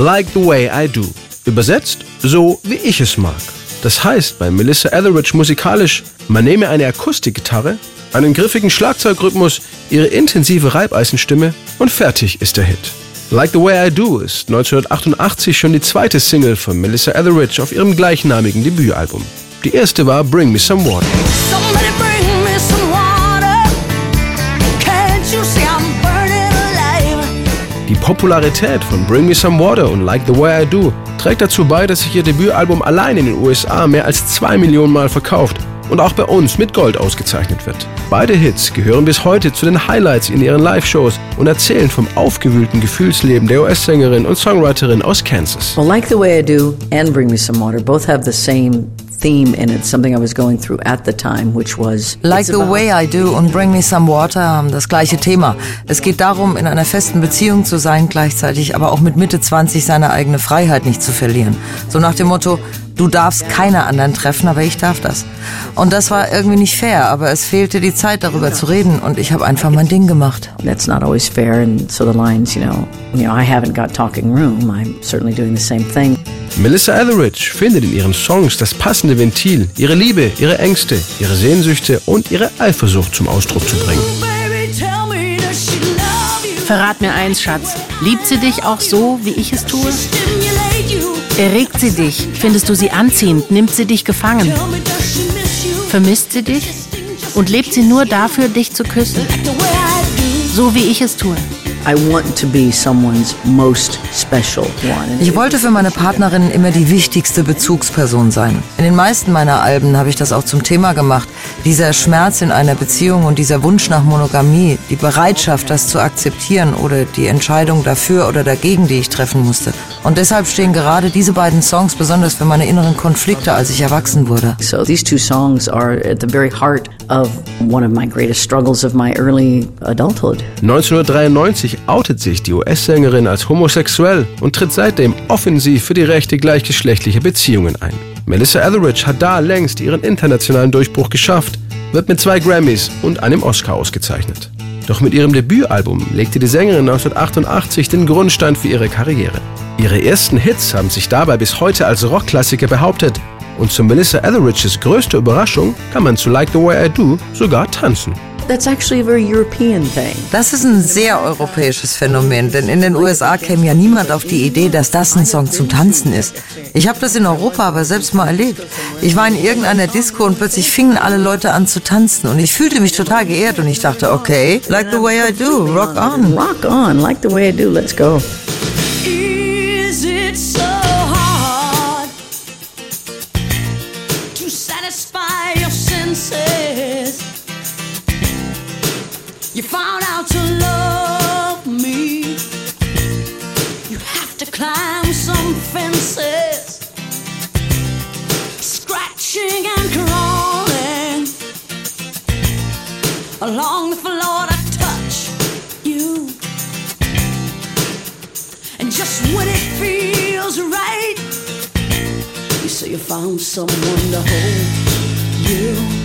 like the way I Do. Übersetzt, so wie ich es mag. Das heißt bei Melissa Etheridge musikalisch, man nehme eine Akustikgitarre, einen griffigen Schlagzeugrhythmus, ihre intensive Reibeisenstimme und fertig ist der Hit. Like the Way I Do ist 1988 schon die zweite Single von Melissa Etheridge auf ihrem gleichnamigen Debütalbum. Die erste war Bring Me Some Water. Die Popularität von Bring Me Some Water und Like the Way I Do trägt dazu bei, dass sich ihr Debütalbum allein in den USA mehr als zwei Millionen Mal verkauft und auch bei uns mit Gold ausgezeichnet wird. Beide Hits gehören bis heute zu den Highlights in ihren Live-Shows und erzählen vom aufgewühlten Gefühlsleben der US-Sängerin und Songwriterin aus Kansas. Well, Like the Way I Do and Bring Me Some Water both have the same theme in it, something I was going through at the time, which was Like it's the Way I Do und Bring Me Some Water haben das gleiche Thema. Es geht darum, in einer festen Beziehung zu sein, gleichzeitig aber auch mit Mitte 20 seine eigene Freiheit nicht zu verlieren. So nach dem Motto, du darfst keine anderen treffen, aber ich darf das. Und das war irgendwie nicht fair, aber es fehlte die Zeit darüber zu reden und ich habe einfach mein Ding gemacht. That's not always fair, and so the lines, you know, you know, I haven't got talking room. I'm certainly doing the same thing. Melissa Etheridge findet in ihren Songs das passende Ventil, ihre Liebe, ihre Ängste, ihre Sehnsüchte und ihre Eifersucht zum Ausdruck zu bringen. You? Verrat mir eins, Schatz. Liebt sie dich auch so, wie ich es tue? Erregt sie dich? Findest du sie anziehend? Nimmt sie dich gefangen? Vermisst sie dich? Und lebt sie nur dafür, dich zu küssen? So wie ich es tue. Ich wollte für meine Partnerin immer die wichtigste Bezugsperson sein. In den meisten meiner Alben habe ich das auch zum Thema gemacht. Dieser Schmerz in einer Beziehung und dieser Wunsch nach Monogamie, die Bereitschaft, das zu akzeptieren oder die Entscheidung dafür oder dagegen, die ich treffen musste. Und deshalb stehen gerade diese beiden Songs besonders für meine inneren Konflikte, als ich erwachsen wurde. So these two songs are at the very heart of one of my greatest struggles of my early adulthood. 1993 outet sich die US-Sängerin als homosexuell und tritt seitdem offensiv für die Rechte gleichgeschlechtlicher Beziehungen ein. Melissa Etheridge hat da längst ihren internationalen Durchbruch geschafft, wird mit zwei Grammys und einem Oscar ausgezeichnet. Doch mit ihrem Debütalbum legte die Sängerin 1988 den Grundstein für ihre Karriere. Ihre ersten Hits haben sich dabei bis heute als Rockklassiker behauptet und zu Melissa Etheridges größter Überraschung kann man zu Like the Way I Do sogar tanzen. That's actually a very European thing. Das ist ein sehr europäisches Phänomen, denn in den USA käme ja niemand auf die Idee, dass das ein Song zum Tanzen ist. Ich habe das in Europa aber selbst mal erlebt. Ich war in irgendeiner Disco und plötzlich fingen alle Leute an zu tanzen und ich fühlte mich total geehrt und ich dachte, okay, like the way I do, rock on. Rock on, like the way I do. Let's go. Is it so hard to satisfy your senses? You found out to love me. You have to climb some fences, scratching and crawling along the floor to touch you. And just when it feels right, you say you found someone to hold you.